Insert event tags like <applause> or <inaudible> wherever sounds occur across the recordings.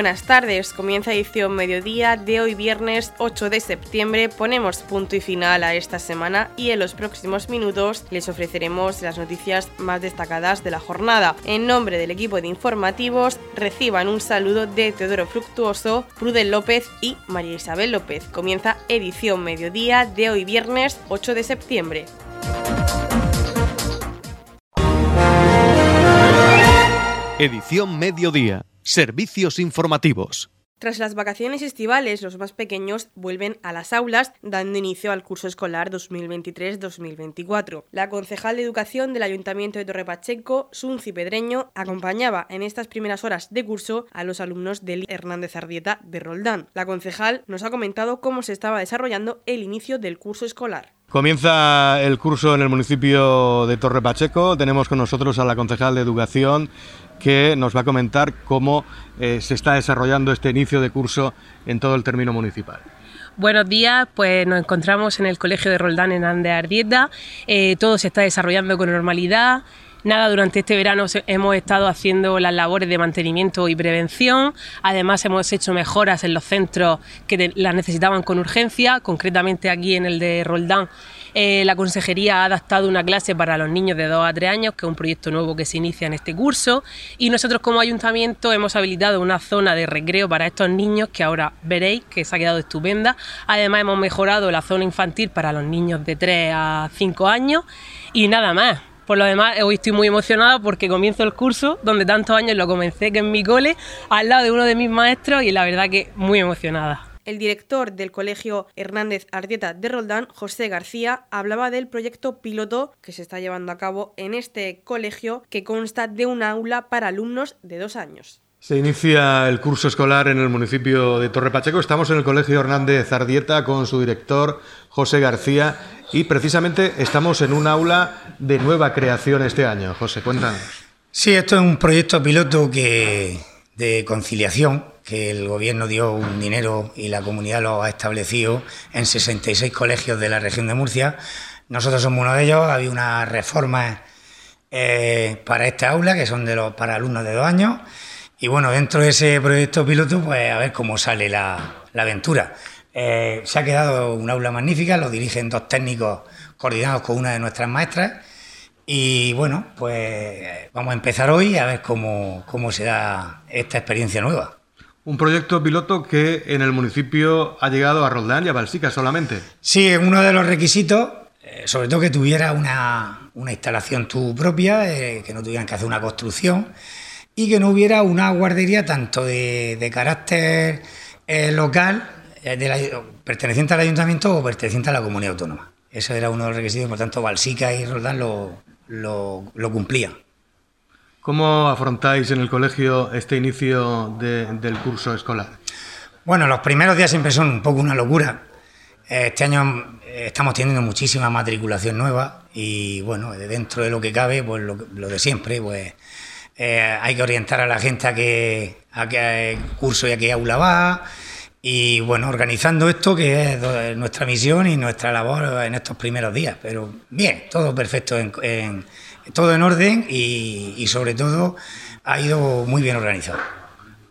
buenas tardes. Comienza edición mediodía de hoy viernes 8 de septiembre. Ponemos punto y final a esta semana y en los próximos minutos les ofreceremos las noticias más destacadas de la jornada. En nombre del equipo de informativos, reciban un saludo de Teodoro Fructuoso, Prudel López y María Isabel López. Comienza edición mediodía de hoy viernes 8 de septiembre. Edición Mediodía. Servicios informativos. Tras las vacaciones estivales, los más pequeños vuelven a las aulas, dando inicio al curso escolar 2023-2024. La concejal de Educación del Ayuntamiento de Torre Pacheco, Sunci Pedreño, acompañaba en estas primeras horas de curso a los alumnos del Hernández Ardieta de Roldán. La concejal nos ha comentado cómo se estaba desarrollando el inicio del curso escolar. Comienza el curso en el municipio de Torre Pacheco. Tenemos con nosotros a la concejal de Educación, que nos va a comentar cómo eh, se está desarrollando este inicio de curso en todo el término municipal. Buenos días, pues nos encontramos en el Colegio de Roldán en Ande Ardieta. Eh, todo se está desarrollando con normalidad. Nada, durante este verano hemos estado haciendo las labores de mantenimiento y prevención. Además, hemos hecho mejoras en los centros que las necesitaban con urgencia, concretamente aquí en el de Roldán eh, la consejería ha adaptado una clase para los niños de 2 a 3 años, que es un proyecto nuevo que se inicia en este curso. Y nosotros como ayuntamiento hemos habilitado una zona de recreo para estos niños que ahora veréis que se ha quedado estupenda. Además hemos mejorado la zona infantil para los niños de 3 a 5 años y nada más. Por lo demás, hoy estoy muy emocionada porque comienzo el curso donde tantos años lo comencé, que en mi cole, al lado de uno de mis maestros y la verdad que muy emocionada. El director del Colegio Hernández Ardieta de Roldán, José García, hablaba del proyecto piloto que se está llevando a cabo en este colegio que consta de un aula para alumnos de dos años. Se inicia el curso escolar en el municipio de Torre Pacheco. Estamos en el Colegio Hernández Ardieta con su director, José García, y precisamente estamos en un aula de nueva creación este año. José, cuéntanos. Sí, esto es un proyecto piloto que, de conciliación que el gobierno dio un dinero y la comunidad lo ha establecido en 66 colegios de la región de Murcia. Nosotros somos uno de ellos, había unas reformas eh, para esta aula, que son de los, para alumnos de dos años. Y bueno, dentro de ese proyecto piloto, pues a ver cómo sale la, aventura. Eh, se ha quedado un aula magnífica, lo dirigen dos técnicos coordinados con una de nuestras maestras. Y bueno, pues vamos a empezar hoy a ver cómo, cómo se da esta experiencia nueva. Un proyecto piloto que en el municipio ha llegado a Roldán y a Balsica solamente. Sí, uno de los requisitos, eh, sobre todo que tuviera una, instalación tu propia, eh, que no tuvieran que hacer una construcción y que no hubiera una guardería tanto de, carácter eh, local, perteneciente al ayuntamiento o perteneciente a la comunidad autónoma. Ese era uno de los requisitos, por tanto, Balsica y Roldán lo, lo cumplían. ¿Cómo afrontáis en el colegio este inicio del curso escolar? Bueno, los primeros días siempre son un poco una locura. Este año eh, estamos teniendo muchísima matriculación nueva y bueno, dentro de lo que cabe, pues lo, de siempre, pues eh, hay que orientar a la gente a qué, a qué curso y a qué aula va. Y bueno, organizando esto, que es nuestra misión y nuestra labor en estos primeros días. Pero bien, todo perfecto en todo en orden y, sobre todo ha ido muy bien organizado.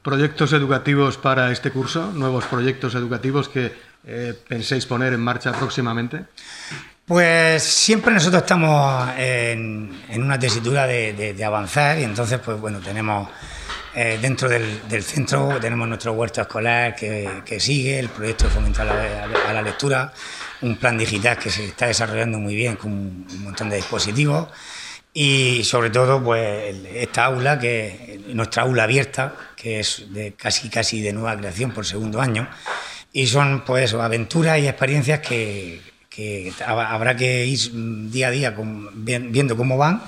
¿Proyectos educativos para este curso? ¿Nuevos proyectos educativos que eh, penséis poner en marcha próximamente? Pues siempre nosotros estamos en, una tesitura de, avanzar y entonces, pues bueno, tenemos eh, dentro del, centro, tenemos nuestro huerto escolar que, sigue, el proyecto de fomento a la, lectura, un plan digital que se está desarrollando muy bien con un montón de dispositivos y sobre todo pues esta aula que nuestra aula abierta que es de casi casi de nueva creación por segundo año y son pues aventuras y experiencias que, habrá que ir día a día viendo cómo van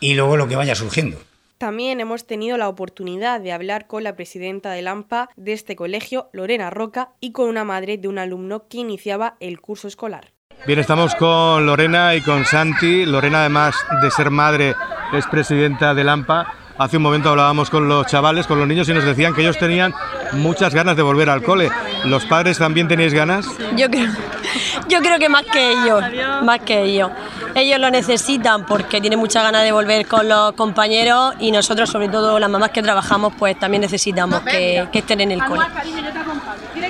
y luego lo que vaya surgiendo. También hemos tenido la oportunidad de hablar con la presidenta del AMPA de este colegio, Lorena Roca, y con una madre de un alumno que iniciaba el curso escolar. Bien, estamos con Lorena y con Santi. Lorena, además de ser madre, es presidenta del AMPA. Hace un momento hablábamos con los chavales, con los niños, y nos decían que ellos tenían muchas ganas de volver al cole. ¿Los padres también tenéis ganas? Yo creo, yo creo que más que ellos, más que ellos. ellos lo necesitan porque tienen mucha ganas de volver con los compañeros y nosotros, sobre todo las mamás que trabajamos, pues también necesitamos que, que estén en el cole.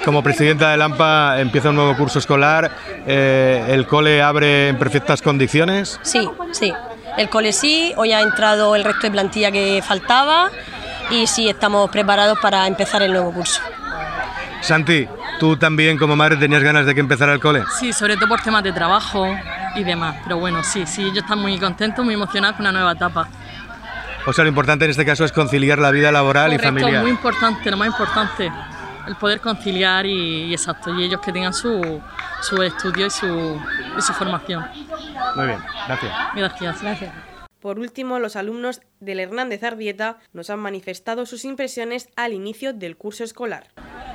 Como presidenta de Lampa empieza un nuevo curso escolar, eh, ¿el cole abre en perfectas condiciones? Sí, sí. El cole sí, hoy ha entrado el resto de plantilla que faltaba y sí estamos preparados para empezar el nuevo curso. Santi, ¿tú también como madre tenías ganas de que empezara el cole? Sí, sobre todo por temas de trabajo y demás. Pero bueno, sí, sí, ellos están muy contentos, muy emocionados con una nueva etapa. O sea, lo importante en este caso es conciliar la vida laboral Correcto, y familiar. muy importante, lo más importante, el poder conciliar y, y exacto, y ellos que tengan su, su estudio y su, y su formación. Muy bien, gracias. Gracias. Gracias. Por último, los alumnos del Hernández Ardieta nos han manifestado sus impresiones al inicio del curso escolar.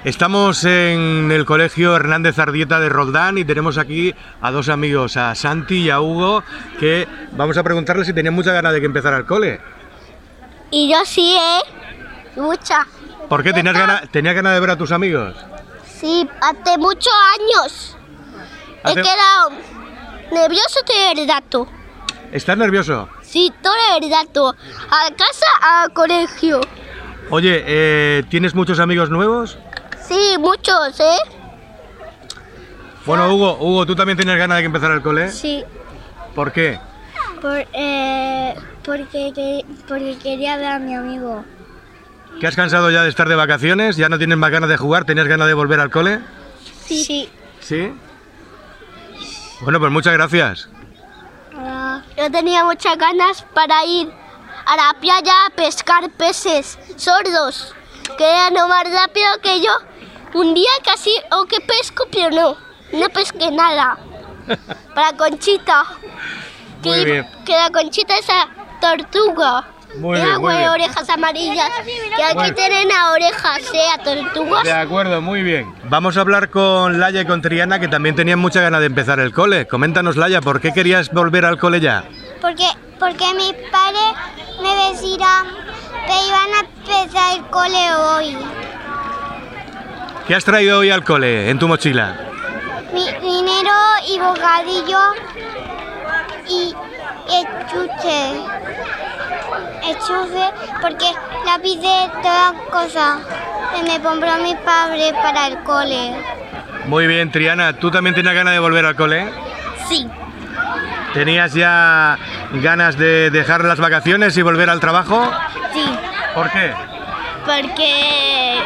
Estamos en el colegio Hernández Ardieta de Roldán y tenemos aquí a dos amigos, a Santi y a Hugo, que vamos a preguntarles si tenían mucha ganas de que empezara el cole. Y yo sí, ¿eh? Mucha. ¿Por qué tenías ganas, tenías ganas de ver a tus amigos? Sí, hace muchos años. Hace- He quedado nervioso de verdad. tú. ¿Estás nervioso? Sí, todo de verdad. tú. A casa, al colegio. Oye, eh, ¿tienes muchos amigos nuevos? Sí, muchos, ¿eh? Bueno, Hugo, Hugo, ¿tú también tenías ganas de que empezara el cole? Sí, ¿Por qué? por, eh, porque, que- porque quería ver a mi amigo. ¿Que has cansado ya de estar de vacaciones? ¿Ya no tienes más ganas de jugar? ¿Tenías ganas de volver al cole? Sí. sí. ¿Sí? Bueno, pues muchas gracias. Ah, Yo tenía muchas ganas para ir a la playa a pescar peces sordos, que eran más rápido que yo. Un día casi, o que pesco, pero no, no pesqué nada. <laughs> Para Conchita. Que, Muy bien. que la Conchita es la tortuga. Muy bien, muy con bien. orejas amarillas. Que aquí Bueno. tienen las orejas, ¿eh? A tortugas. De acuerdo, muy bien. Vamos a hablar con Laia y con Triana, que también tenían mucha ganas de empezar el cole. Coméntanos, Laia, ¿por qué querías volver al cole ya? Porque, porque mis padres me decían que iban a empezar el cole hoy. ¿Qué has traído hoy al cole en tu mochila? Mi dinero y bocadillo y el chuche. Porque lápiz de todas cosas que me compró mi padre para el cole. Muy bien, Triana, ¿tú también tenías ganas de volver al cole? Sí. ¿Tenías ya ganas de dejar las vacaciones y volver al trabajo? Sí, ¿Por qué? porque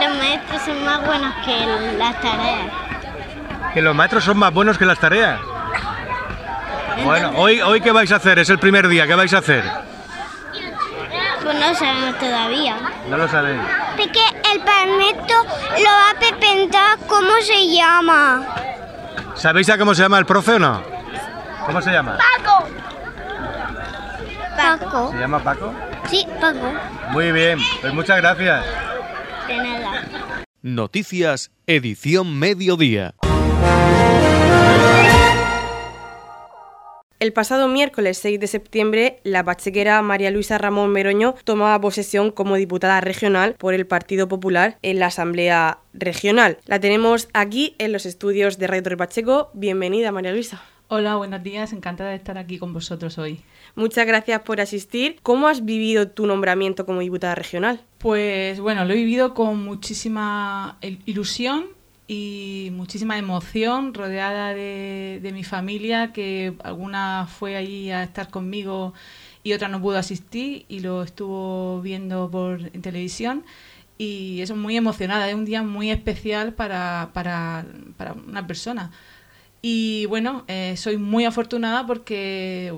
los maestros son más buenos que las tareas. Que los maestros son más buenos que las tareas. Bueno, hoy, hoy ¿qué vais a hacer? Es el primer día, ¿qué vais a hacer? Pues no sabemos todavía. No lo sabéis. Porque el palmeto lo va a preguntar cómo se llama. ¿Sabéis ya cómo se llama el profe o no? ¿Cómo se llama? Paco. Paco. ¿Se llama Paco? Sí, Paco. Muy bien, pues muchas gracias. De nada. Noticias, edición mediodía. El pasado miércoles 6 de septiembre, la pachequera María Luisa Ramón Meroño tomaba posesión como diputada regional por el Partido Popular en la Asamblea Regional. La tenemos aquí en los estudios de Radio Torre Pacheco. Bienvenida, María Luisa. Hola, buenos días. Encantada de estar aquí con vosotros hoy. Muchas gracias por asistir. ¿Cómo has vivido tu nombramiento como diputada regional? Pues bueno, lo he vivido con muchísima il- ilusión y muchísima emoción, rodeada de, mi familia, que alguna fue allí a estar conmigo y otra no pudo asistir y lo estuvo viendo por en televisión. Y eso muy emocionada, es un día muy especial para, para, para una persona. Y bueno, eh, soy muy afortunada porque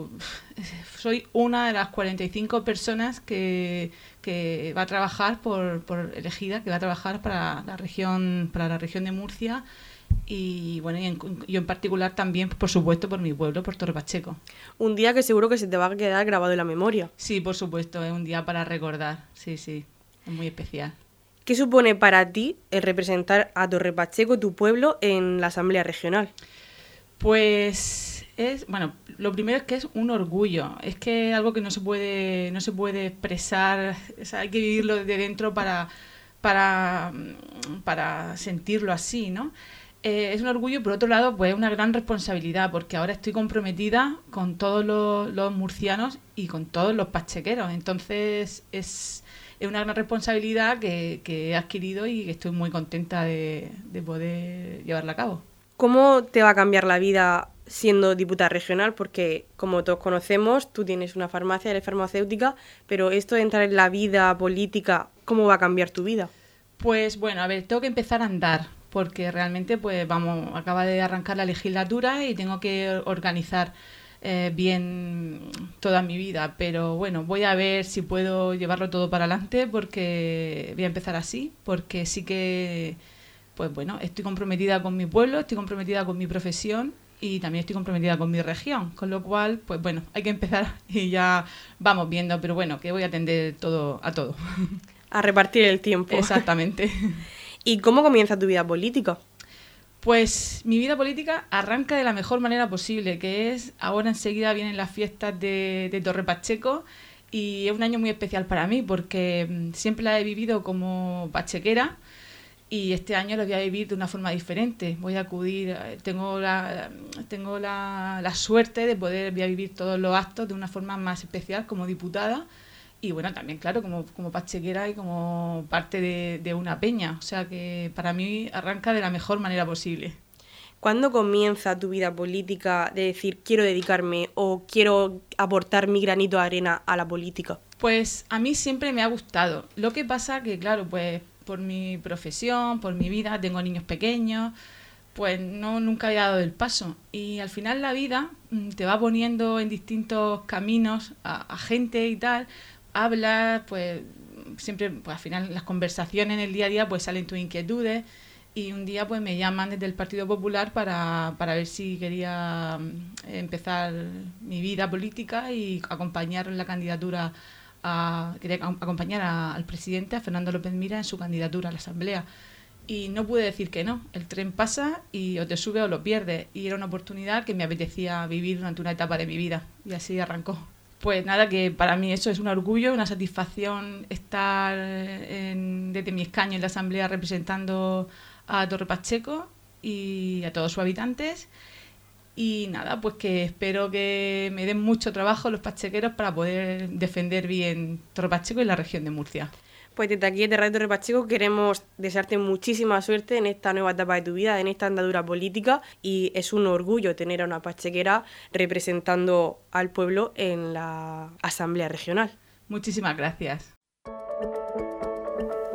soy una de las 45 personas que, que va a trabajar por, por elegida, que va a trabajar para la región, para la región de Murcia y bueno, y en, yo en particular también, por supuesto, por mi pueblo, por Torre Pacheco. Un día que seguro que se te va a quedar grabado en la memoria. Sí, por supuesto, es un día para recordar, sí, sí, es muy especial. ¿Qué supone para ti el representar a Torre Pacheco, tu pueblo, en la Asamblea Regional? Pues es, bueno, lo primero es que es un orgullo, es que algo que no se puede, no se puede expresar, o sea, hay que vivirlo de dentro para, para, mm, para sentirlo así, ¿no? eh, es un orgullo y por otro lado, pues una gran responsabilidad, porque ahora estoy comprometida con todos los, murcianos y con todos los pachequeros. Entonces es, una gran responsabilidad que, he adquirido y que estoy muy contenta de poder llevarla a cabo. ¿Cómo te va a cambiar la vida siendo diputada regional? Porque, como todos conocemos, tú tienes una farmacia, eres farmacéutica, pero esto de entrar en la vida política, ¿cómo va a cambiar tu vida? Pues bueno, a ver, tengo que empezar a andar, porque realmente, pues vamos, acaba de arrancar la legislatura y tengo que organizar eh, bien toda mi vida. Pero bueno, voy a ver si puedo llevarlo todo para adelante, porque voy a empezar así, porque sí que pues bueno, estoy comprometida con mi pueblo, estoy comprometida con mi profesión y también estoy comprometida con mi región, con lo cual, pues bueno, hay que empezar <laughs> y ya vamos viendo, pero bueno, que voy a atender todo a todo. <laughs> A repartir el tiempo. Exactamente. <laughs> ¿Y cómo comienza tu vida política? Pues mi vida política arranca de la mejor manera posible, que es ahora enseguida vienen las fiestas de, de Torre Pacheco y es un año muy especial para mí porque mm, siempre la he vivido como pachequera y este año lo voy a vivir de una forma diferente. Voy a acudir, eh, tengo la, tengo la, la suerte de poder voy a vivir todos los actos de una forma más especial como diputada y bueno, también claro, como, como pachequera y como parte de, de una peña. O sea que para mí arranca de la mejor manera posible. ¿Cuándo comienza tu vida política de decir quiero dedicarme o quiero aportar mi granito de arena a la política? Pues a mí siempre me ha gustado. Lo que pasa que, claro, pues por mi profesión, por mi vida, tengo niños pequeños, pues no nunca he dado el paso. Y al final la vida mm, te va poniendo en distintos caminos a, gente y tal, hablas, pues siempre, pues al final las conversaciones en el día a día pues salen tus inquietudes y un día pues me llaman desde el Partido Popular para, para ver si quería mm, empezar mi vida política y acompañar la candidatura quería acompañar al presidente, a Fernando López Mira, en su candidatura a la Asamblea. Y no pude decir que no. El tren pasa y o te sube o lo pierdes. Y era una oportunidad que me apetecía vivir durante una etapa de mi vida. Y así arrancó. Pues nada, que para mí eso es un orgullo, una satisfacción estar desde mi escaño en la Asamblea representando a Torre Pacheco y a todos sus habitantes y nada, pues que espero que me den mucho trabajo los pachequeros para poder defender bien Torre Pacheco y la región de Murcia. Pues desde aquí, de Radio Torre Pacheco, queremos desearte muchísima suerte en esta nueva etapa de tu vida, en esta andadura política, y es un orgullo tener a una pachequera representando al pueblo en la Asamblea Regional. Muchísimas gracias.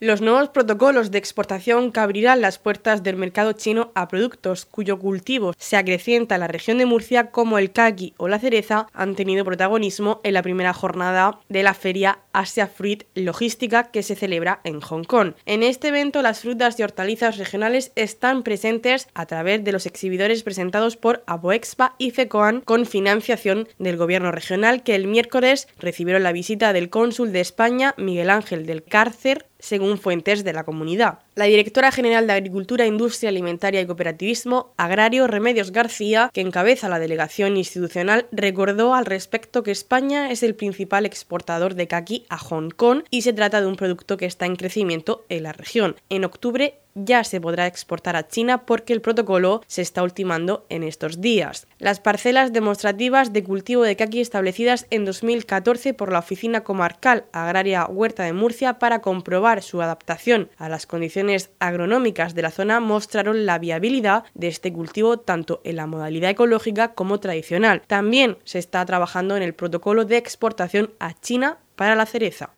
Los nuevos protocolos de exportación que abrirán las puertas del mercado chino a productos cuyo cultivo se acrecienta en la región de Murcia como el kaki o la cereza han tenido protagonismo en la primera jornada de la feria Asia Fruit Logística que se celebra en Hong Kong. En este evento las frutas y hortalizas regionales están presentes a través de los exhibidores presentados por Aboexpa y FECOAN con financiación del gobierno regional que el miércoles recibieron la visita del cónsul de España Miguel Ángel del Cárcer según fuentes de la comunidad. La directora general de Agricultura, Industria Alimentaria y Cooperativismo, Agrario Remedios García, que encabeza la delegación institucional, recordó al respecto que España es el principal exportador de caqui a Hong Kong y se trata de un producto que está en crecimiento en la región. En octubre ya se podrá exportar a China porque el protocolo se está ultimando en estos días. Las parcelas demostrativas de cultivo de caqui establecidas en 2014 por la Oficina Comarcal Agraria Huerta de Murcia para comprobar su adaptación a las condiciones agronómicas de la zona mostraron la viabilidad de este cultivo tanto en la modalidad ecológica como tradicional. También se está trabajando en el protocolo de exportación a China para la cereza.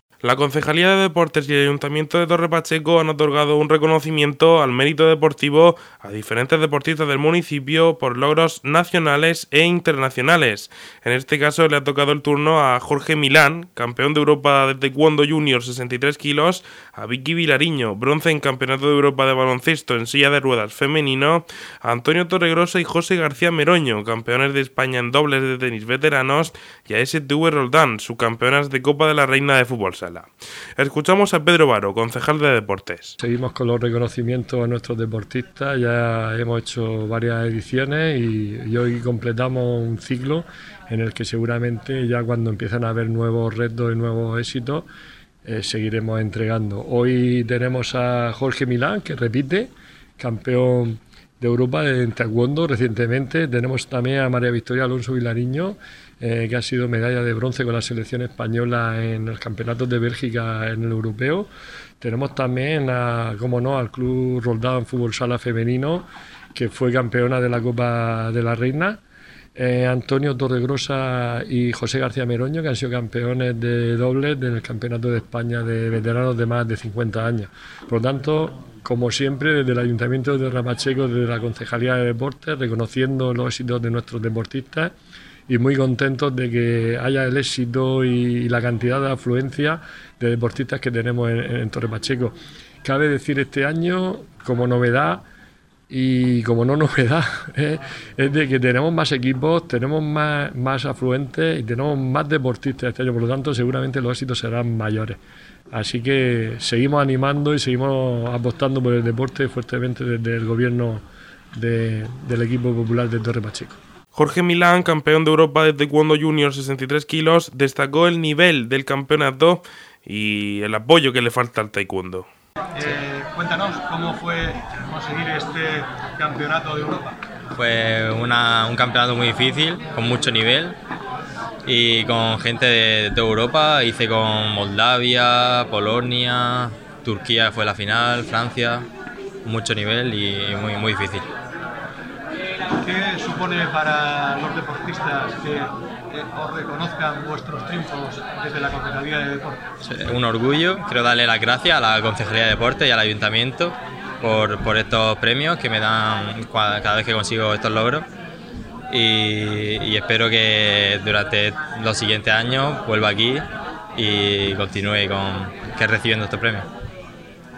La Concejalía de Deportes y el Ayuntamiento de Torre Pacheco han otorgado un reconocimiento al mérito deportivo a diferentes deportistas del municipio por logros nacionales e internacionales. En este caso le ha tocado el turno a Jorge Milán, campeón de Europa de Taekwondo Junior 63 kilos, a Vicky Vilariño, bronce en Campeonato de Europa de Baloncesto en silla de ruedas femenino, a Antonio Torregrosa y José García Meroño, campeones de España en dobles de tenis veteranos, y a STV Roldán, subcampeonas de Copa de la Reina de Fútbol Sala. Escuchamos a Pedro Baro, concejal de deportes. Seguimos con los reconocimientos a nuestros deportistas, ya hemos hecho varias ediciones y, hoy completamos un ciclo en el que seguramente ya cuando empiezan a haber nuevos retos y nuevos éxitos, eh, seguiremos entregando. Hoy tenemos a Jorge Milán, que repite, campeón de Europa en Taekwondo recientemente. Tenemos también a María Victoria Alonso Vilariño, eh, que ha sido medalla de bronce con la selección española en los campeonatos de Bélgica en el europeo. Tenemos también, a, como no, al Club Roldán Fútbol Sala Femenino, que fue campeona de la Copa de la Reina. Eh, Antonio Torregrosa y José García Meroño, que han sido campeones de dobles del Campeonato de España de veteranos de más de 50 años. Por lo tanto, como siempre, desde el Ayuntamiento de Rapacheco, desde la Concejalía de Deportes, reconociendo los éxitos de nuestros deportistas y muy contentos de que haya el éxito y, la cantidad de afluencia de deportistas que tenemos en, Pacheco. Cabe decir este año, como novedad, y como no novedad, <laughs> ¿eh? es de que tenemos más equipos, tenemos más, más afluentes y tenemos más deportistas este año, por lo tanto seguramente los éxitos serán mayores. Así que seguimos animando y seguimos apostando por el deporte fuertemente desde el gobierno del equipo popular de Torre Pacheco. Jorge Milán, campeón de Europa de Taekwondo Junior 63 kilos, destacó el nivel del campeonato y el apoyo que le falta al Taekwondo. Eh, cuéntanos, ¿cómo fue conseguir este campeonato de Europa? Fue un campeonato muy difícil, con mucho nivel y con gente de, toda Europa. Hice con Moldavia, Polonia, Turquía fue la final, Francia, mucho nivel y muy, muy difícil. ¿Qué supone para los deportistas que os reconozcan vuestros triunfos desde la Concejalía de Deportes? Un orgullo, quiero darle las gracias a la Concejalía de Deportes y al Ayuntamiento por, por estos premios que me dan cada vez que consigo estos logros. Y, y, espero que durante los siguientes años vuelva aquí y continúe con que recibiendo estos premios.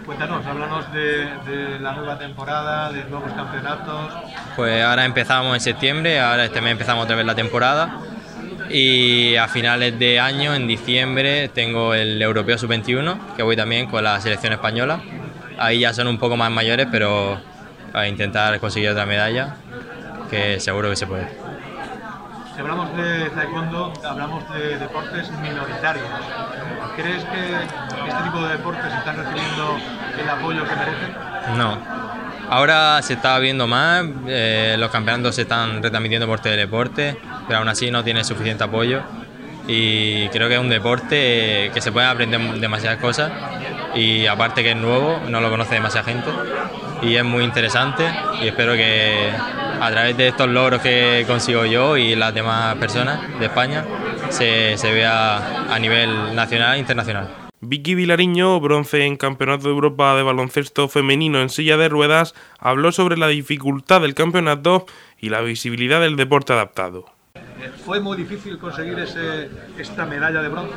Cuéntanos, háblanos de, la nueva temporada, de nuevos campeonatos. Pues ahora empezamos en septiembre, ahora este mes empezamos otra vez la temporada y a finales de año, en diciembre, tengo el Europeo Sub-21, que voy también con la selección española. Ahí ya son un poco más mayores, pero a intentar conseguir otra medalla, que seguro que se puede. Si hablamos de taekwondo, hablamos de deportes minoritarios. ¿Crees que este tipo de deportes están recibiendo el apoyo que merecen? No. Ahora se está viendo más, eh, los campeonatos se están retransmitiendo por teledeporte, pero aún así no tiene suficiente apoyo. Y creo que es un deporte que se puede aprender demasiadas cosas y aparte que es nuevo, no lo conoce demasiada gente y es muy interesante y espero que a través de estos logros que consigo yo y las demás personas de España se, se vea a nivel nacional e internacional. Vicky Vilariño, bronce en Campeonato de Europa de Baloncesto Femenino en silla de ruedas, habló sobre la dificultad del campeonato y la visibilidad del deporte adaptado. ¿Fue muy difícil conseguir esta medalla de bronce?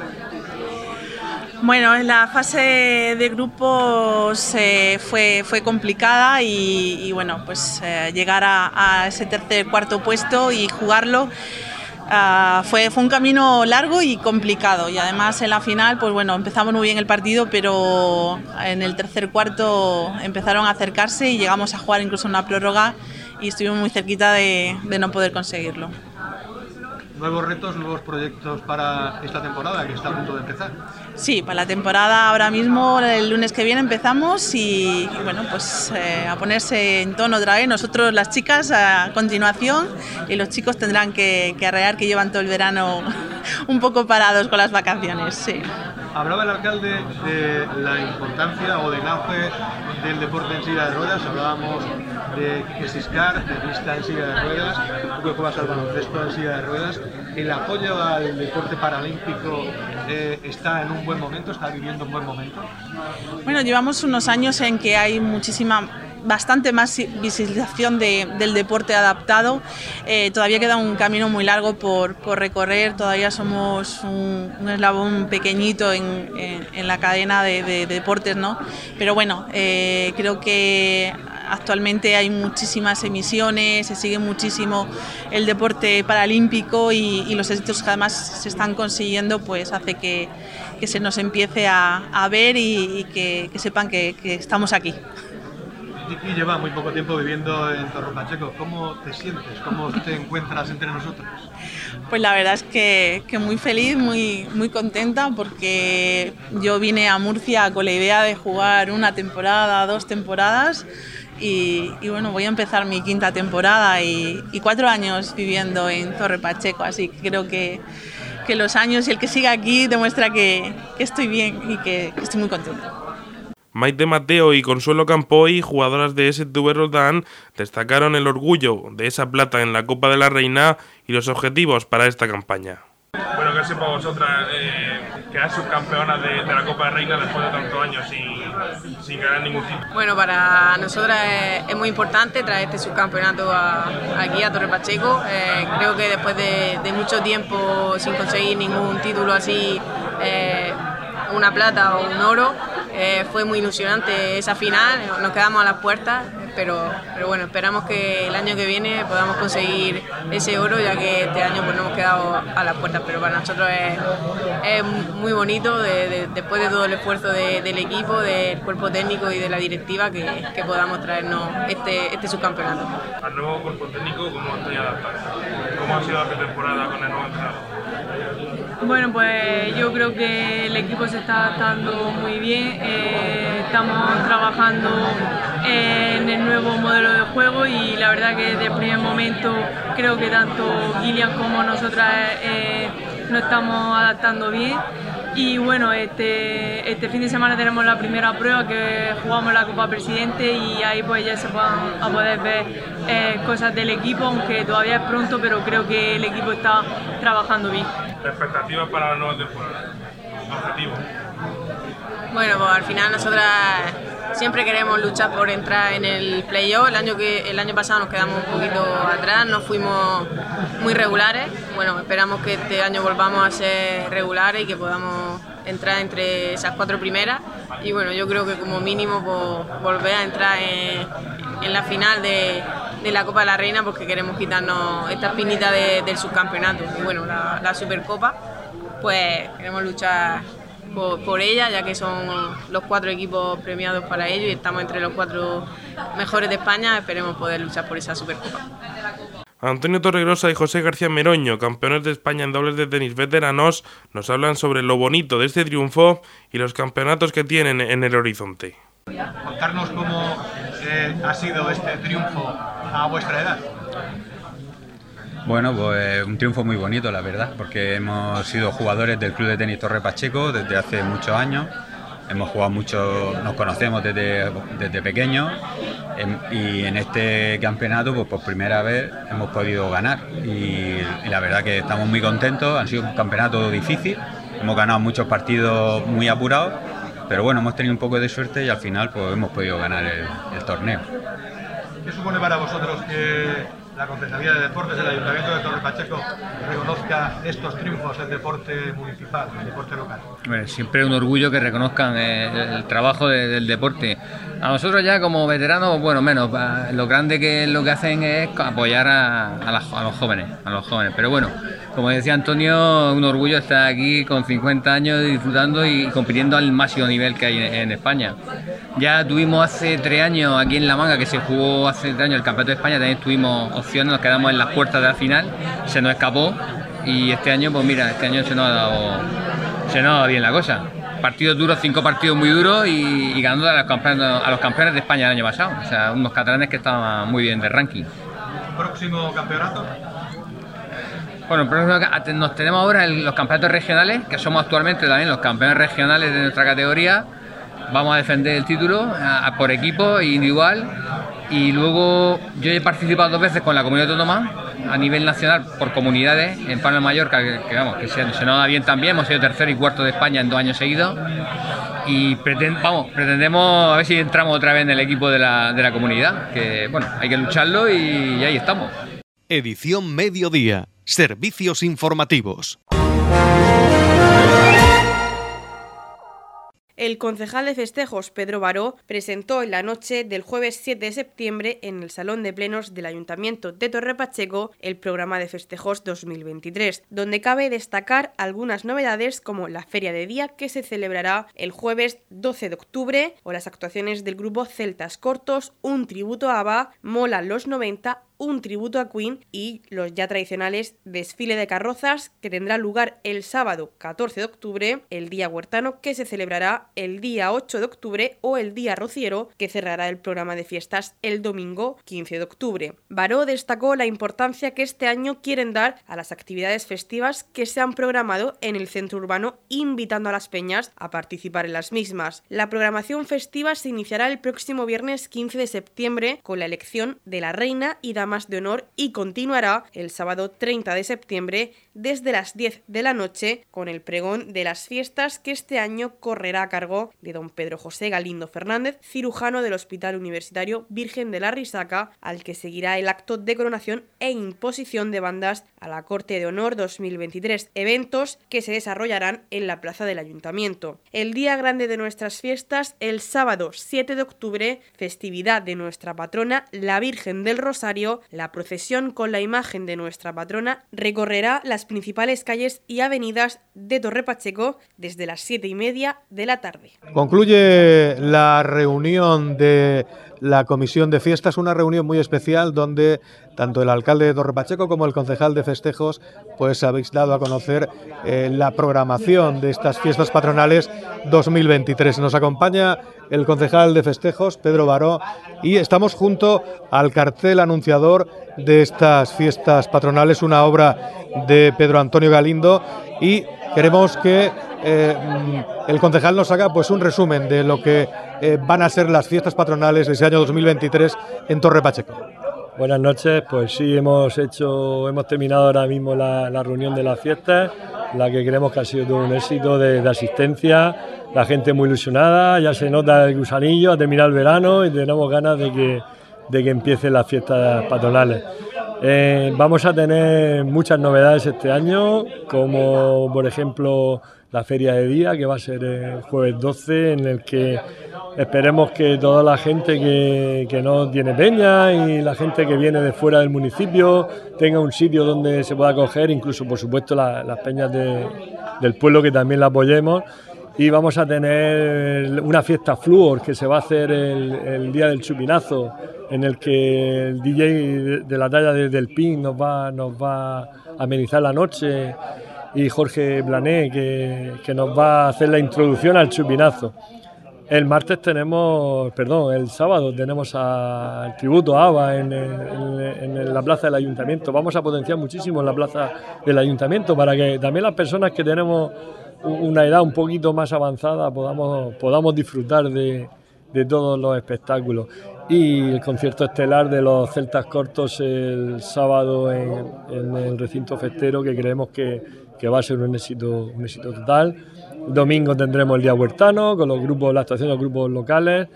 Bueno, en la fase de grupos eh, fue, fue complicada y, bueno, pues eh, llegar a, ese tercer, cuarto puesto y jugarlo ah, fue, fue un camino largo y complicado. Y además en la final, pues bueno, empezamos muy bien el partido, pero en el tercer cuarto empezaron a acercarse y llegamos a jugar incluso una prórroga y estuvimos muy cerquita de no poder conseguirlo nuevos retos, nuevos proyectos para esta temporada que está a punto de empezar. Sí, para la temporada ahora mismo, el lunes que viene empezamos y, bueno, pues eh, a ponerse en tono otra vez. Nosotros las chicas a continuación y los chicos tendrán que, que arrear que llevan todo el verano <laughs> un poco parados con las vacaciones, sí. Hablaba el alcalde de la importancia o del auge del deporte en silla de ruedas. Hablábamos de Kesiscar, de pista en silla de ruedas, tú que juegas al baloncesto en silla de ruedas. El apoyo al deporte paralímpico eh, está en un buen momento, está viviendo un buen momento. Bueno, llevamos unos años en que hay muchísima bastante más visibilización del deporte adaptado. Eh, todavía queda un camino muy largo por, recorrer, todavía somos un, eslabón pequeñito en, la cadena de, deportes, ¿no? Pero bueno, eh, creo que actualmente hay muchísimas emisiones, se sigue muchísimo el deporte paralímpico y, los éxitos que además se están consiguiendo, pues hace que, se nos empiece a, ver y, que, sepan que estamos aquí. Tiki lleva muy poco tiempo viviendo en Torre Pacheco. ¿Cómo te sientes? ¿Cómo te encuentras entre nosotros? Pues la verdad es que, muy feliz, muy, muy contenta porque yo vine a Murcia con la idea de jugar una temporada, dos temporadas y, bueno, voy a empezar mi quinta temporada y, cuatro años viviendo en Torre Pacheco, así que creo que, los años y el que siga aquí demuestra que, estoy bien y que estoy muy contenta. Maite Mateo y Consuelo Campoy, jugadoras de STV Roldán, destacaron el orgullo de esa plata en la Copa de la Reina y los objetivos para esta campaña. Bueno, que sepa vosotras eh, quedar subcampeonas de, de, la Copa de Reina después de tantos años sin, sin ganar ningún título. Bueno, para nosotras es, muy importante traer este subcampeonato aquí a Torre Pacheco. Eh, creo que después de, mucho tiempo sin conseguir ningún título así, eh, una plata o un oro, eh, fue muy ilusionante esa final, nos quedamos a las puertas, pero, pero bueno, esperamos que el año que viene podamos conseguir ese oro, ya que este año pues, no hemos quedado a las puertas, pero para nosotros es, es muy bonito, después de todo el esfuerzo del equipo, del cuerpo técnico y de la directiva, que, que podamos traernos este, este subcampeonato. Al nuevo cuerpo técnico, ¿cómo estoy adaptando? ¿Cómo ha sido la pretemporada con el nuevo entrenador? Bueno, pues yo creo que el equipo se está adaptando muy bien. Eh, estamos trabajando en el nuevo modelo de juego y la verdad que desde el primer momento creo que tanto Gillian como nosotras eh, nos estamos adaptando bien. Y bueno, este, este fin de semana tenemos la primera prueba que jugamos la Copa Presidente y ahí pues ya se van a poder ver eh, cosas del equipo, aunque todavía es pronto, pero creo que el equipo está trabajando bien. ¿Expectativas para la nueva temporada? ¿Objetivos? Bueno, pues al final nosotras siempre queremos luchar por entrar en el playoff. El año, que, el año pasado nos quedamos un poquito atrás, nos fuimos muy regulares. Bueno, esperamos que este año volvamos a ser regulares y que podamos entrar entre esas cuatro primeras. Y bueno, yo creo que como mínimo pues, volver a entrar en, la final de, la Copa de la Reina porque queremos quitarnos esta espinita del subcampeonato. Y bueno, la, la Supercopa, pues queremos luchar por, ella, ya que son los cuatro equipos premiados para ello y estamos entre los cuatro mejores de España. Esperemos poder luchar por esa Supercopa. Antonio Torregrosa y José García Meroño, campeones de España en dobles de tenis veteranos, nos hablan sobre lo bonito de este triunfo y los campeonatos que tienen en el horizonte. Contarnos cómo eh, ha sido este triunfo a vuestra edad. Bueno, pues un triunfo muy bonito, la verdad, porque hemos sido jugadores del Club de Tenis Torre Pacheco desde hace muchos años. Hemos jugado mucho, nos conocemos desde, desde pequeños em, y en este campeonato, pues por primera vez hemos podido ganar. Y, la verdad que estamos muy contentos, han sido un campeonato difícil, hemos ganado muchos partidos muy apurados, pero bueno, hemos tenido un poco de suerte y al final pues hemos podido ganar el, el torneo. ¿Qué supone para vosotros que la Concejalía de Deportes del Ayuntamiento de Torre Pacheco reconozca estos triunfos del deporte municipal, del deporte local. Bueno, siempre un orgullo que reconozcan eh, el, trabajo del deporte. A nosotros ya como veteranos, bueno, menos. Lo grande que lo que hacen es apoyar a, los jóvenes, a los jóvenes. Pero bueno, como decía Antonio, un orgullo estar aquí con 50 años disfrutando y compitiendo al máximo nivel que hay en, España. Ya tuvimos hace tres años aquí en La Manga, que se jugó hace tres años el Campeonato de España, también tuvimos nos quedamos en las puertas de la final, se nos escapó y este año, pues mira, este año se nos ha dado, se nos ha dado bien la cosa. Partidos duros, cinco partidos muy duros y, ganando a los, campeones, a los campeones de España el año pasado. O sea, unos catalanes que estaban muy bien de ranking. ¿Próximo campeonato? Bueno, nos tenemos ahora los campeonatos regionales, que somos actualmente también los campeones regionales de nuestra categoría. Vamos a defender el título por equipo e individual. Y luego yo he participado dos veces con la comunidad autónoma a nivel nacional por comunidades en Palma Mallorca, que, vamos, que se, nos da bien también. Hemos sido tercero y cuarto de España en dos años seguidos. Y vamos, pretendemos a ver si entramos otra vez en el equipo de la, de la comunidad, que bueno, hay que lucharlo y ahí estamos. Edición Mediodía. Servicios informativos. El concejal de festejos Pedro Baró presentó en la noche del jueves 7 de septiembre en el Salón de Plenos del Ayuntamiento de Torre Pacheco el programa de festejos 2023, donde cabe destacar algunas novedades como la Feria de Día que se celebrará el jueves 12 de octubre o las actuaciones del grupo Celtas Cortos, un tributo a ABBA, Mola los 90 un tributo a Queen y los ya tradicionales desfile de carrozas que tendrá lugar el sábado 14 de octubre, el día huertano que se celebrará el día 8 de octubre o el día rociero que cerrará el programa de fiestas el domingo 15 de octubre. Baró destacó la importancia que este año quieren dar a las actividades festivas que se han programado en el centro urbano invitando a las peñas a participar en las mismas. La programación festiva se iniciará el próximo viernes 15 de septiembre con la elección de la reina y más de honor y continuará el sábado 30 de septiembre desde las 10 de la noche con el pregón de las fiestas que este año correrá a cargo de don Pedro José Galindo Fernández, cirujano del Hospital Universitario Virgen de la Risaca, al que seguirá el acto de coronación e imposición de bandas a la Corte de Honor 2023, eventos que se desarrollarán en la plaza del Ayuntamiento. El día grande de nuestras fiestas, el sábado 7 de octubre, festividad de nuestra patrona, la Virgen del Rosario, la procesión con la imagen de nuestra patrona recorrerá las principales calles y avenidas de Torre Pacheco desde las siete y media de la tarde. Concluye la reunión de la comisión de fiestas, una reunión muy especial donde tanto el alcalde de Torre Pacheco como el concejal de festejos pues habéis dado a conocer eh, la programación de estas fiestas patronales 2023. Nos acompaña el concejal de festejos, Pedro Baró, y estamos junto al cartel anunciador de estas fiestas patronales, una obra de Pedro Antonio Galindo, y queremos que eh, mm, el concejal nos haga pues un resumen de lo que eh, van a ser las fiestas patronales de ese año 2023 en Torre Pacheco. Buenas noches, pues sí, hemos hecho, hemos terminado ahora mismo la, reunión de las fiestas, la que creemos que ha sido todo un éxito de, asistencia, la gente muy ilusionada, ya se nota el gusanillo, ha terminado el verano y tenemos ganas de que, de que empiecen las fiestas patronales. Eh, vamos a tener muchas novedades este año, como por ejemplo la feria de día, que va a ser el jueves 12, en el que esperemos que toda la gente que, no tiene peña y la gente que viene de fuera del municipio tenga un sitio donde se pueda coger, incluso por supuesto las peñas del pueblo que también la apoyemos. Y vamos a tener una fiesta Fluor que se va a hacer el, día del chupinazo, en el que el DJ de la talla del PIN nos va, nos va a amenizar la noche y Jorge Blané, que, nos va a hacer la introducción al chupinazo. El martes tenemos, perdón, el sábado tenemos al tributo ABA en, en, la plaza del ayuntamiento. Vamos a potenciar muchísimo la plaza del ayuntamiento para que también las personas que tenemos una edad un poquito más avanzada podamos, podamos disfrutar de, de todos los espectáculos. Y el concierto estelar de los Celtas Cortos el sábado en, en el recinto festero, que creemos que, que va a ser un éxito, un éxito total. domingo tendremos el Día Huertano con los grupos, la actuación de los grupos locales.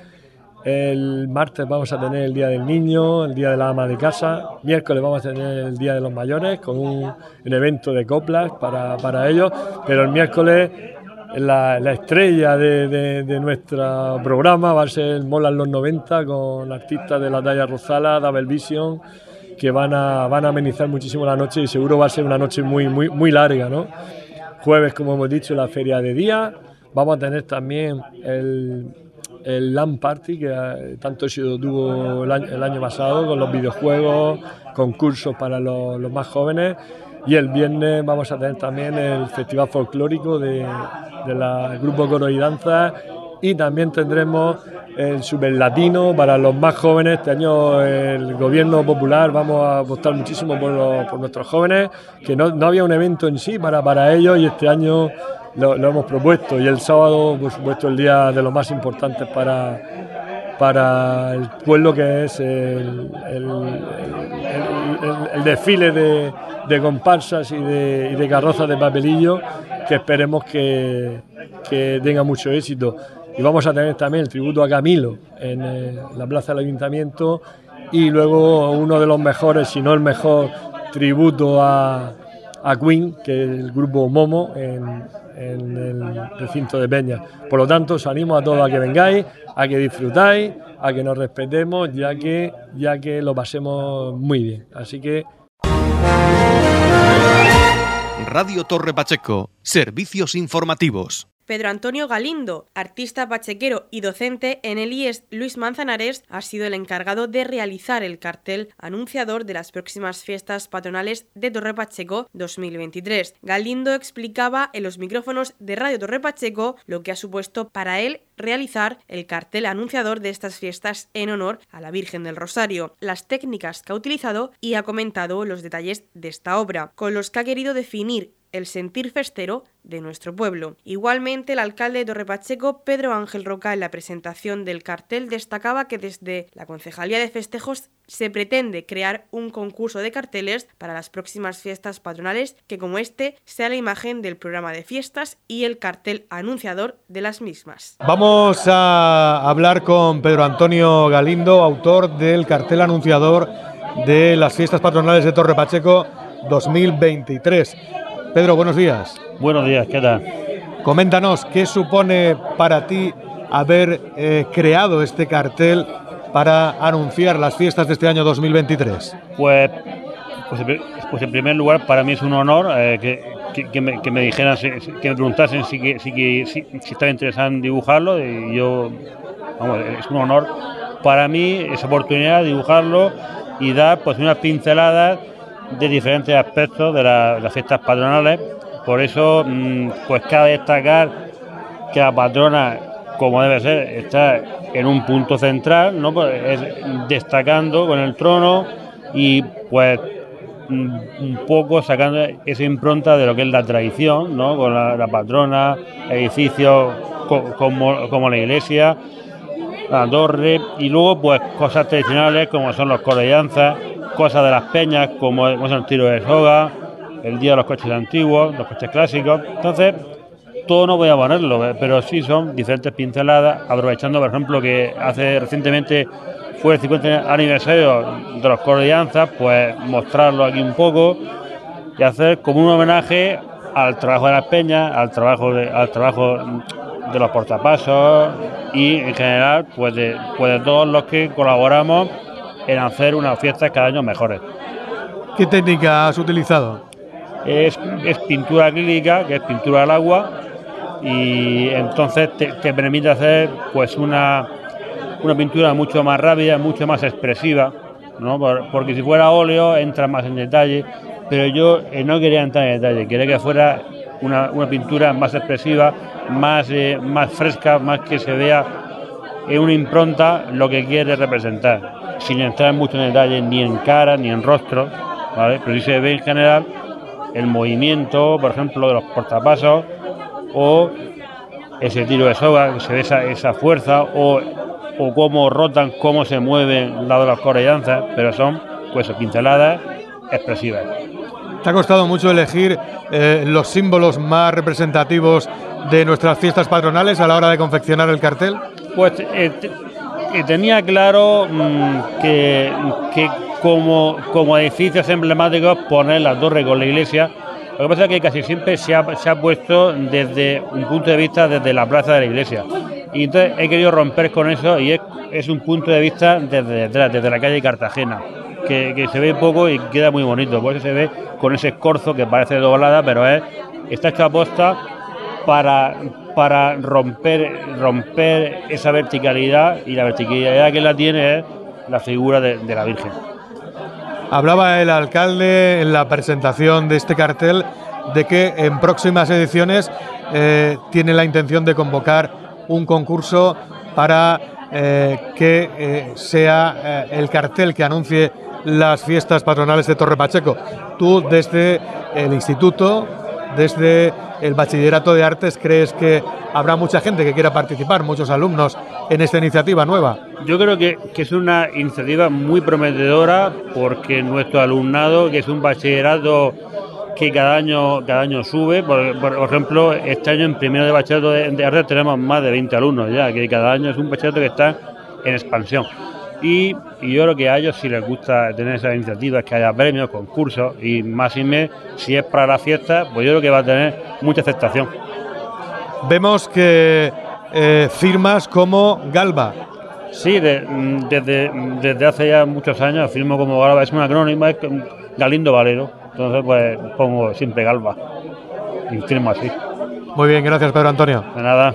El martes vamos a tener el Día del Niño, el Día de la Ama de Casa. Miércoles vamos a tener el Día de los Mayores con un, evento de coplas para, para, ellos. Pero el miércoles la, estrella de, de, nuestro programa va a ser Mola los 90 con artistas de la talla Rosala, Double Vision que van a, van a amenizar muchísimo la noche y seguro va a ser una noche muy, muy, muy larga. ¿no? Jueves, como hemos dicho, la feria de día. Vamos a tener también el, el LAN Party, que eh, tanto éxito tuvo el año, pasado, con los videojuegos, concursos para los, los, más jóvenes. Y el viernes vamos a tener también el Festival Folclórico del de, grupo Coro y Danza y también tendremos el superlatino para los más jóvenes. Este año el gobierno popular vamos a apostar muchísimo por, nuestros jóvenes, que no, había un evento en sí para, para ellos y este año lo, hemos propuesto y el sábado, por supuesto, el día de los más importantes para, para el pueblo que es el, desfile de, comparsas y de, y carrozas de papelillo que esperemos que, tenga mucho éxito. Y vamos a tener también el tributo a Camilo en eh, la plaza del ayuntamiento y luego uno de los mejores, si no el mejor, tributo a, a Queen, que es el grupo Momo en, el recinto de Peña. Por lo tanto, os animo a todos a que vengáis, a que disfrutáis, a que nos respetemos, ya que, ya que lo pasemos muy bien. Así que... Radio Torre Pacheco, servicios informativos. Pedro Antonio Galindo, artista pachequero y docente en el IES Luis Manzanares, ha sido el encargado de realizar el cartel anunciador de las próximas fiestas patronales de Torre Pacheco 2023. Galindo explicaba en los micrófonos de Radio Torre Pacheco lo que ha supuesto para él realizar el cartel anunciador de estas fiestas en honor a la Virgen del Rosario, las técnicas que ha utilizado y ha comentado los detalles de esta obra, con los que ha querido definir el sentir festero de nuestro pueblo. Igualmente, el alcalde de Torrepacheco, Pedro Ángel Roca, en la presentación del cartel destacaba que desde la Concejalía de Festejos se pretende crear un concurso de carteles para las próximas fiestas patronales que como este sea la imagen del programa de fiestas y el cartel anunciador de las mismas. Vamos a hablar con Pedro Antonio Galindo, autor del cartel anunciador de las fiestas patronales de Torre Pacheco 2023. Pedro, buenos días. Buenos días, ¿qué tal? Coméntanos, ¿qué supone para ti haber eh, creado este cartel para anunciar las fiestas de este año 2023? Pues, pues, pues en primer lugar, para mí es un honor eh, que, me, dijeran, que me preguntasen si, si, si, estaba interesado en dibujarlo. Y yo, vamos, es un honor para mí esa oportunidad de dibujarlo y dar pues unas pinceladas de diferentes aspectos de, las fiestas patronales. Por eso, mm, pues cabe destacar que la patrona, como debe ser, está en un punto central, ¿no? Pues es destacando con el trono y pues mm, un poco sacando esa impronta de lo que es la tradición, ¿no? con la, patrona, edificios como, como, la iglesia, la torre, y luego pues cosas tradicionales como son los corellanzas, cosas de las peñas, como, es el tiro de soga, el día de los coches antiguos, los coches clásicos. Entonces, todo no voy a ponerlo, eh, pero sí son diferentes pinceladas, aprovechando, por ejemplo, que hace recientemente fue el 50 aniversario de los Cordianzas, pues mostrarlo aquí un poco y hacer como un homenaje al trabajo de las peñas, al trabajo de, al trabajo de los portapasos y en general pues de, pues de todos los que colaboramos en hacer unas fiestas cada año mejores. ¿Qué técnica has utilizado? Es, pintura acrílica, que es pintura al agua, y entonces te, permite hacer pues una, una pintura mucho más rápida, mucho más expresiva, ¿no? porque si fuera óleo entra más en detalle, pero yo eh, no quería entrar en detalle, quería que fuera una, pintura más expresiva, más, eh, más fresca, más que se vea en una impronta lo que quiere representar sin entrar mucho en detalle ni en cara ni en rostro, ¿vale? pero sí se ve en general el movimiento, por ejemplo, de los portapasos o ese tiro de soga, se ve esa, fuerza o, o, cómo rotan, cómo se mueven lado de las corellanzas, pero son pues pinceladas expresivas. ¿Te ha costado mucho elegir eh, los símbolos más representativos de nuestras fiestas patronales a la hora de confeccionar el cartel? Pues eh, y tenía claro mm, que, como, como edificios emblemáticos poner la torre con la iglesia. Lo que pasa es que casi siempre se ha, se ha puesto desde un punto de vista desde la plaza de la iglesia. Y entonces he querido romper con eso y es, un punto de vista desde detrás, desde la calle Cartagena, que, que, se ve poco y queda muy bonito. Por eso se ve con ese escorzo que parece doblada, pero es, está hecho a posta para, para romper, romper esa verticalidad y la verticalidad que la tiene es la figura de, la Virgen. Hablaba el alcalde en la presentación de este cartel de que en próximas ediciones eh, tiene la intención de convocar un concurso para eh, que eh, sea el cartel que anuncie las fiestas patronales de Torre Pacheco. Tú desde el instituto, desde el bachillerato de artes, ¿crees que habrá mucha gente que quiera participar, muchos alumnos, en esta iniciativa nueva? Yo creo que, es una iniciativa muy prometedora porque nuestro alumnado, que es un bachillerato que cada año cada año sube. Por, ejemplo, este año en primero de bachillerato de, de, artes tenemos más de 20 alumnos ya, que cada año es un bachillerato que está en expansión. Y, yo creo que a ellos si les gusta tener esas iniciativas, que haya premios, concursos y más y menos, si es para la fiesta, pues yo creo que va a tener mucha aceptación. Vemos que eh, firmas como Galba. Sí, desde, desde hace ya muchos años firmo como Galba, es un acrónimo, es Galindo Valero, entonces pues pongo siempre Galba y firmo así. Muy bien, gracias Pedro Antonio. De nada.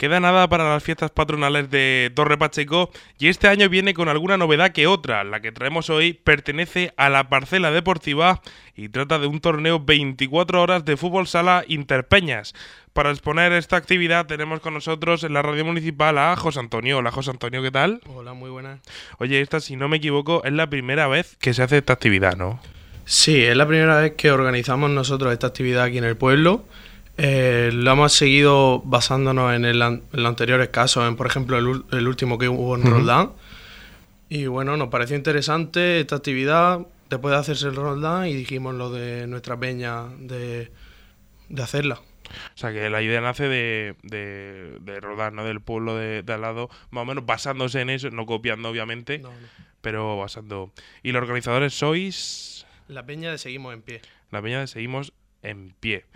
Queda nada para las fiestas patronales de Torre Pacheco y este año viene con alguna novedad que otra. La que traemos hoy pertenece a la parcela deportiva y trata de un torneo 24 horas de fútbol sala Interpeñas. Para exponer esta actividad tenemos con nosotros en la radio municipal a José Antonio. Hola José Antonio, ¿qué tal? Hola, muy buenas. Oye, esta, si no me equivoco, es la primera vez que se hace esta actividad, ¿no? Sí, es la primera vez que organizamos nosotros esta actividad aquí en el pueblo. Eh, lo hemos seguido basándonos en, el, los anteriores casos, en por ejemplo el, último que hubo en Roldán. Y bueno, nos pareció interesante esta actividad después de hacerse el Roldán y dijimos lo de nuestra peña de, de hacerla. O sea, que la idea nace de, de, de rodar, ¿no? Del pueblo de, al lado, más o menos basándose en eso, no copiando, obviamente, pero basando. ¿Y los organizadores sois? La Peña de Seguimos en Pie. La Peña de Seguimos en Pie.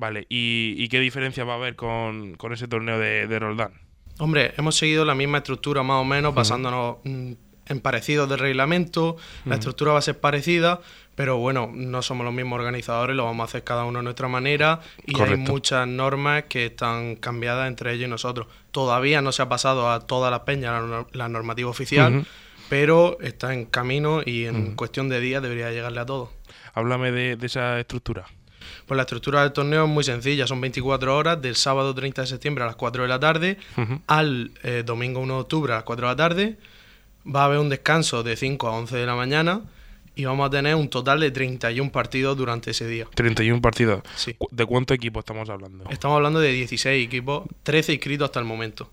Vale, ¿y, qué diferencia va a haber con, ese torneo de, de, Roldán? Hombre, hemos seguido la misma estructura más o menos, basándonos mm, en parecidos del reglamento. La estructura va a ser parecida, pero bueno, no somos los mismos organizadores, lo vamos a hacer cada uno a nuestra manera y hay muchas normas que están cambiadas entre ellos y nosotros. Todavía no se ha pasado a todas las peñas la, normativa oficial, pero está en camino y en cuestión de días debería llegarle a todos. Háblame de, esa estructura. Pues la estructura del torneo es muy sencilla, son 24 horas del sábado 30 de septiembre a las 4 de la tarde al eh, domingo 1 de octubre a las 4 de la tarde. Va a haber un descanso de 5 a 11 de la mañana y vamos a tener un total de 31 partidos durante ese día. 31 partidos. Sí. ¿De cuántos equipos estamos hablando? Estamos hablando de 16 equipos, 13 inscritos hasta el momento.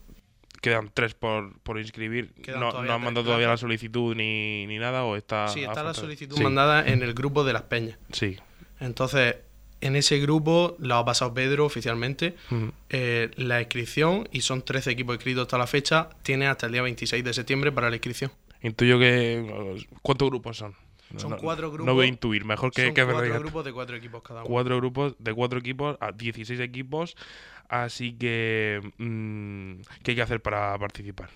Quedan 3 por, por inscribir. no, han mandado todavía la solicitud ni, ni, nada o está... Sí, está la solicitud mandada en el grupo de las peñas. Sí. Entonces, en ese grupo lo ha pasado Pedro oficialmente. Eh, la inscripción, y son 13 equipos inscritos hasta la fecha, tiene hasta el día 26 de septiembre para la inscripción. Intuyo que... ¿Cuántos grupos son? Son cuatro grupos. No voy a intuir, mejor que... Son cuatro grupos de cuatro equipos cada uno. Cuatro grupos de cuatro equipos a 16 equipos. Así que... Mm, ¿Qué hay que hacer para participar?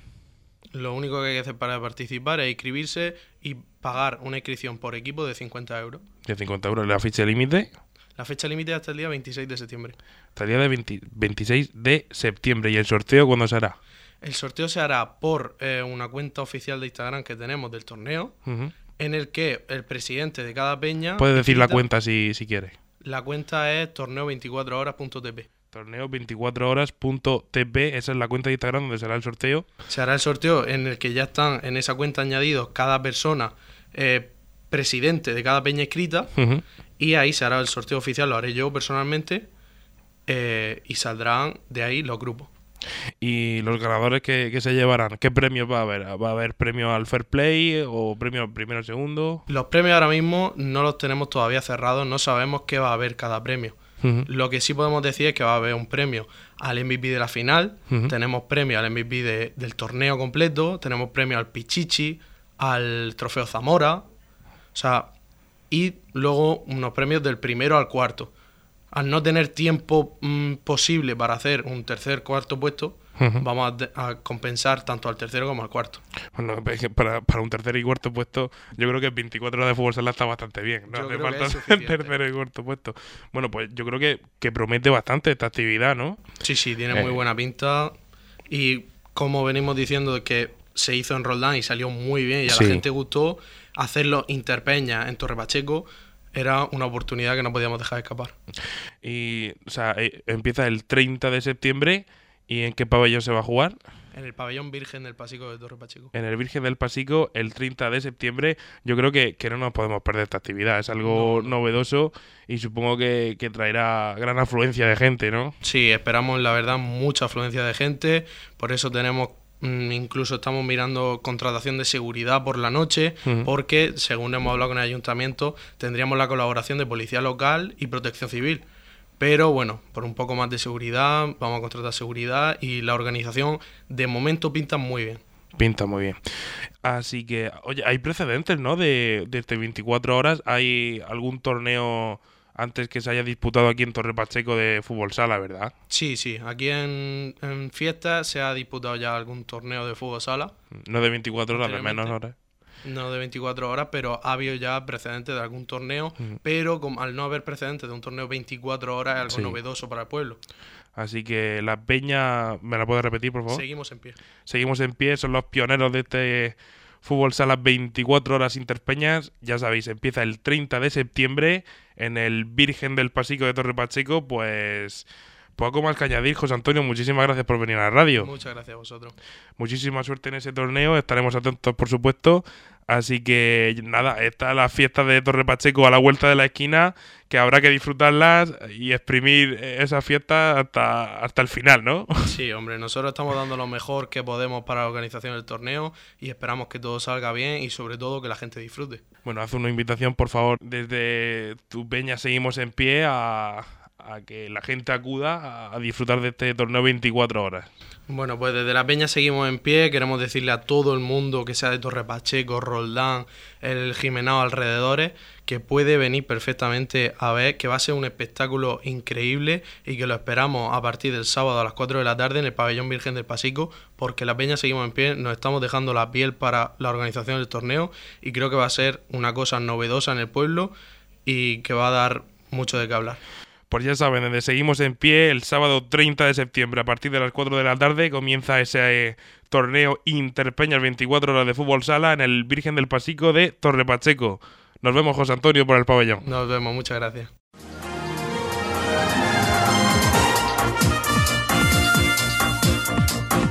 Lo único que hay que hacer para participar es inscribirse y pagar una inscripción por equipo de 50 euros. ¿De 50 euros? ¿La fecha límite? La fecha límite hasta el día 26 de septiembre. Hasta el día de 26 de septiembre. ¿Y el sorteo cuándo se hará? El sorteo se hará por eh, una cuenta oficial de Instagram que tenemos del torneo en el que el presidente de cada peña... Puede decir la cuenta si, si quiere. La cuenta es torneo24horas.tp. Torneo24horas.tp, esa es la cuenta de Instagram donde será el sorteo. Se hará el sorteo en el que ya están en esa cuenta añadidos cada persona eh, presidente de cada peña escrita y ahí se hará el sorteo oficial, lo haré yo personalmente eh, y saldrán de ahí los grupos. Y los ganadores que, se llevarán, ¿qué premios va a haber? ¿Va a haber premio al Fair Play o premio primero segundo? Los premios ahora mismo no los tenemos todavía cerrados, no sabemos qué va a haber cada premio. Lo que sí podemos decir es que va a haber un premio al MVP de la final, tenemos premio al MVP del torneo completo, tenemos premio al Pichichi, al Trofeo Zamora, o sea, y luego unos premios del primero al cuarto al no tener tiempo mm, posible para hacer un tercer cuarto puesto, vamos a, compensar tanto al tercero como al cuarto. Bueno, para, para un tercer y cuarto puesto, yo creo que 24 horas de fútbol sala está bastante bien. No hace falta el <laughs> tercer y cuarto puesto. Bueno, pues yo creo que, que promete bastante esta actividad, ¿no? Sí, sí, tiene muy eh. buena pinta. Y como venimos diciendo que se hizo en Roldán y salió muy bien y a la gente gustó, hacerlo interpeña en Torre Pacheco era una oportunidad que no podíamos dejar de escapar. Y, o sea, eh, empieza el 30 de septiembre y ¿en qué pabellón se va a jugar? En el pabellón Virgen del Pasico de Torre Pacheco. En el Virgen del Pasico, el 30 de septiembre. Yo creo que, que no nos podemos perder esta actividad. Es algo novedoso y supongo que, que, traerá gran afluencia de gente, ¿no? Sí, esperamos, la verdad, mucha afluencia de gente. Por eso tenemos incluso estamos mirando contratación de seguridad por la noche, porque, según hemos hablado con el ayuntamiento, tendríamos la colaboración de policía local y protección civil. Pero bueno, por un poco más de seguridad, vamos a contratar seguridad y la organización de momento pinta muy bien. Pinta muy bien. Así que, oye, hay precedentes, ¿no? De, de 24 horas. ¿Hay algún torneo antes que se haya disputado aquí en Torre Pacheco de fútbol sala, ¿verdad? Sí, sí. Aquí en, en Fiesta se ha disputado ya algún torneo de fútbol sala. No de 24 horas, de menos horas. No de 24 horas, pero ha habido ya precedentes de algún torneo. Pero como, al no haber precedentes de un torneo 24 horas es algo novedoso para el pueblo. Así que la peña, ¿me la puedes repetir, por favor? Seguimos en pie. Seguimos en pie, son los pioneros de este Fútbol Sala 24 horas Interpeñas, ya sabéis, empieza el 30 de septiembre en el Virgen del Pasico de Torre Pacheco, pues poco más que añadir, José Antonio, muchísimas gracias por venir a la radio. Muchas gracias a vosotros. Muchísima suerte en ese torneo, estaremos atentos por supuesto Así que nada, está la fiesta de Torre Pacheco a la vuelta de la esquina, que habrá que disfrutarlas y exprimir esa fiesta hasta, hasta el final, ¿no? <laughs> Sí, hombre, nosotros estamos dando lo mejor que podemos para la organización del torneo y esperamos que todo salga bien y sobre todo que la gente disfrute. Bueno, haz una invitación, por favor, desde tu peña seguimos en pie a, a que la gente acuda a, disfrutar de este torneo 24 horas. Bueno, pues desde la Peña seguimos en pie, queremos decirle a todo el mundo que sea de Torre Pacheco, Roldán, el Jimenao alrededores, que puede venir perfectamente a ver, que va a ser un espectáculo increíble y que lo esperamos a partir del sábado a las 4 de la tarde en el Pabellón Virgen del Pasico, porque la Peña seguimos en pie, nos estamos dejando la piel para la organización del torneo y creo que va a ser una cosa novedosa en el pueblo y que va a dar mucho de qué hablar. Pues ya saben, donde seguimos en pie el sábado 30 de septiembre a partir de las 4 de la tarde comienza ese eh, torneo Interpeñas 24 horas de fútbol sala en el Virgen del Pasico de Torre Pacheco. Nos vemos, José Antonio, por el pabellón. Nos vemos, muchas gracias.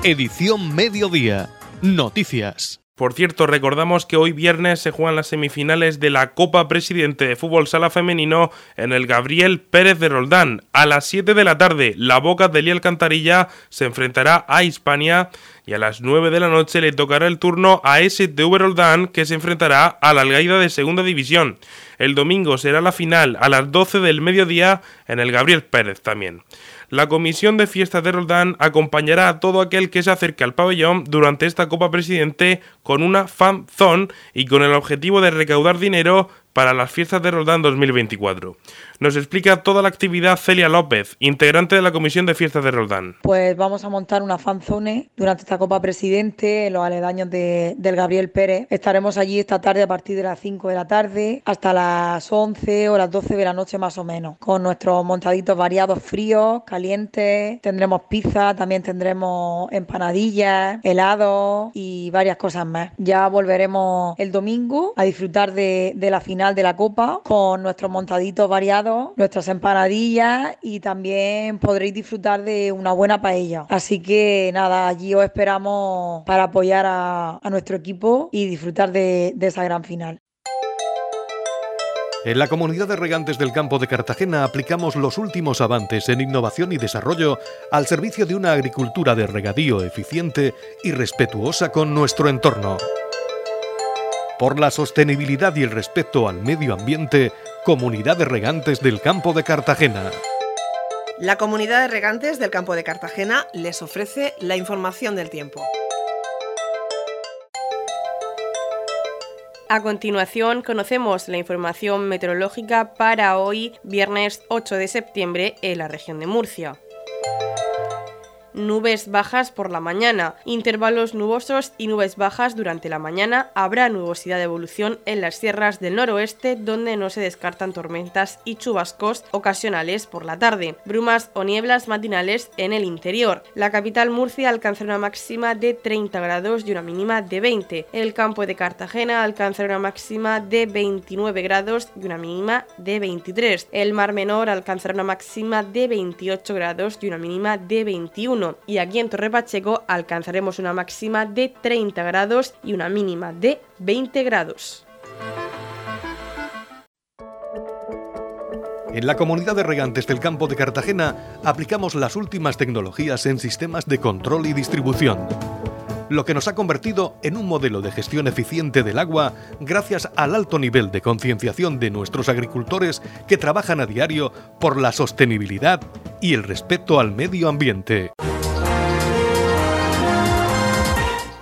Edición Mediodía. Noticias. Por cierto, recordamos que hoy viernes se juegan las semifinales de la Copa Presidente de Fútbol Sala Femenino en el Gabriel Pérez de Roldán. A las 7 de la tarde, la Boca de Lía Alcantarilla se enfrentará a Hispania y a las 9 de la noche le tocará el turno a STV Roldán que se enfrentará a la Algaida de Segunda División. El domingo será la final a las 12 del mediodía en el Gabriel Pérez también. La Comisión de Fiestas de Roldán acompañará a todo aquel que se acerque al pabellón durante esta Copa Presidente con una fan zone y con el objetivo de recaudar dinero para las fiestas de Roldán 2024. Nos explica toda la actividad Celia López, integrante de la Comisión de Fiestas de Roldán. Pues vamos a montar una fanzone durante esta Copa Presidente en los aledaños de, del Gabriel Pérez. Estaremos allí esta tarde a partir de las 5 de la tarde hasta las 11 o las 12 de la noche más o menos, con nuestros montaditos variados fríos, calientes, tendremos pizza, también tendremos empanadillas, helados y varias cosas más. Ya volveremos el domingo a disfrutar de, de la final de la Copa con nuestros montaditos variados nuestras empanadillas y también podréis disfrutar de una buena paella. Así que nada, allí os esperamos para apoyar a, nuestro equipo y disfrutar de, de esa gran final. En la comunidad de regantes del campo de Cartagena aplicamos los últimos avances en innovación y desarrollo al servicio de una agricultura de regadío eficiente y respetuosa con nuestro entorno. Por la sostenibilidad y el respeto al medio ambiente, Comunidad de Regantes del Campo de Cartagena. La Comunidad de Regantes del Campo de Cartagena les ofrece la información del tiempo. A continuación conocemos la información meteorológica para hoy, viernes 8 de septiembre, en la región de Murcia. Nubes bajas por la mañana, intervalos nubosos y nubes bajas durante la mañana. Habrá nubosidad de evolución en las sierras del noroeste donde no se descartan tormentas y chubascos ocasionales por la tarde. Brumas o nieblas matinales en el interior. La capital Murcia alcanzará una máxima de 30 grados y una mínima de 20. El campo de Cartagena alcanzará una máxima de 29 grados y una mínima de 23. El Mar Menor alcanzará una máxima de 28 grados y una mínima de 21. Y aquí en Torre Pacheco alcanzaremos una máxima de 30 grados y una mínima de 20 grados. En la comunidad de regantes del campo de Cartagena aplicamos las últimas tecnologías en sistemas de control y distribución, lo que nos ha convertido en un modelo de gestión eficiente del agua gracias al alto nivel de concienciación de nuestros agricultores que trabajan a diario por la sostenibilidad y el respeto al medio ambiente.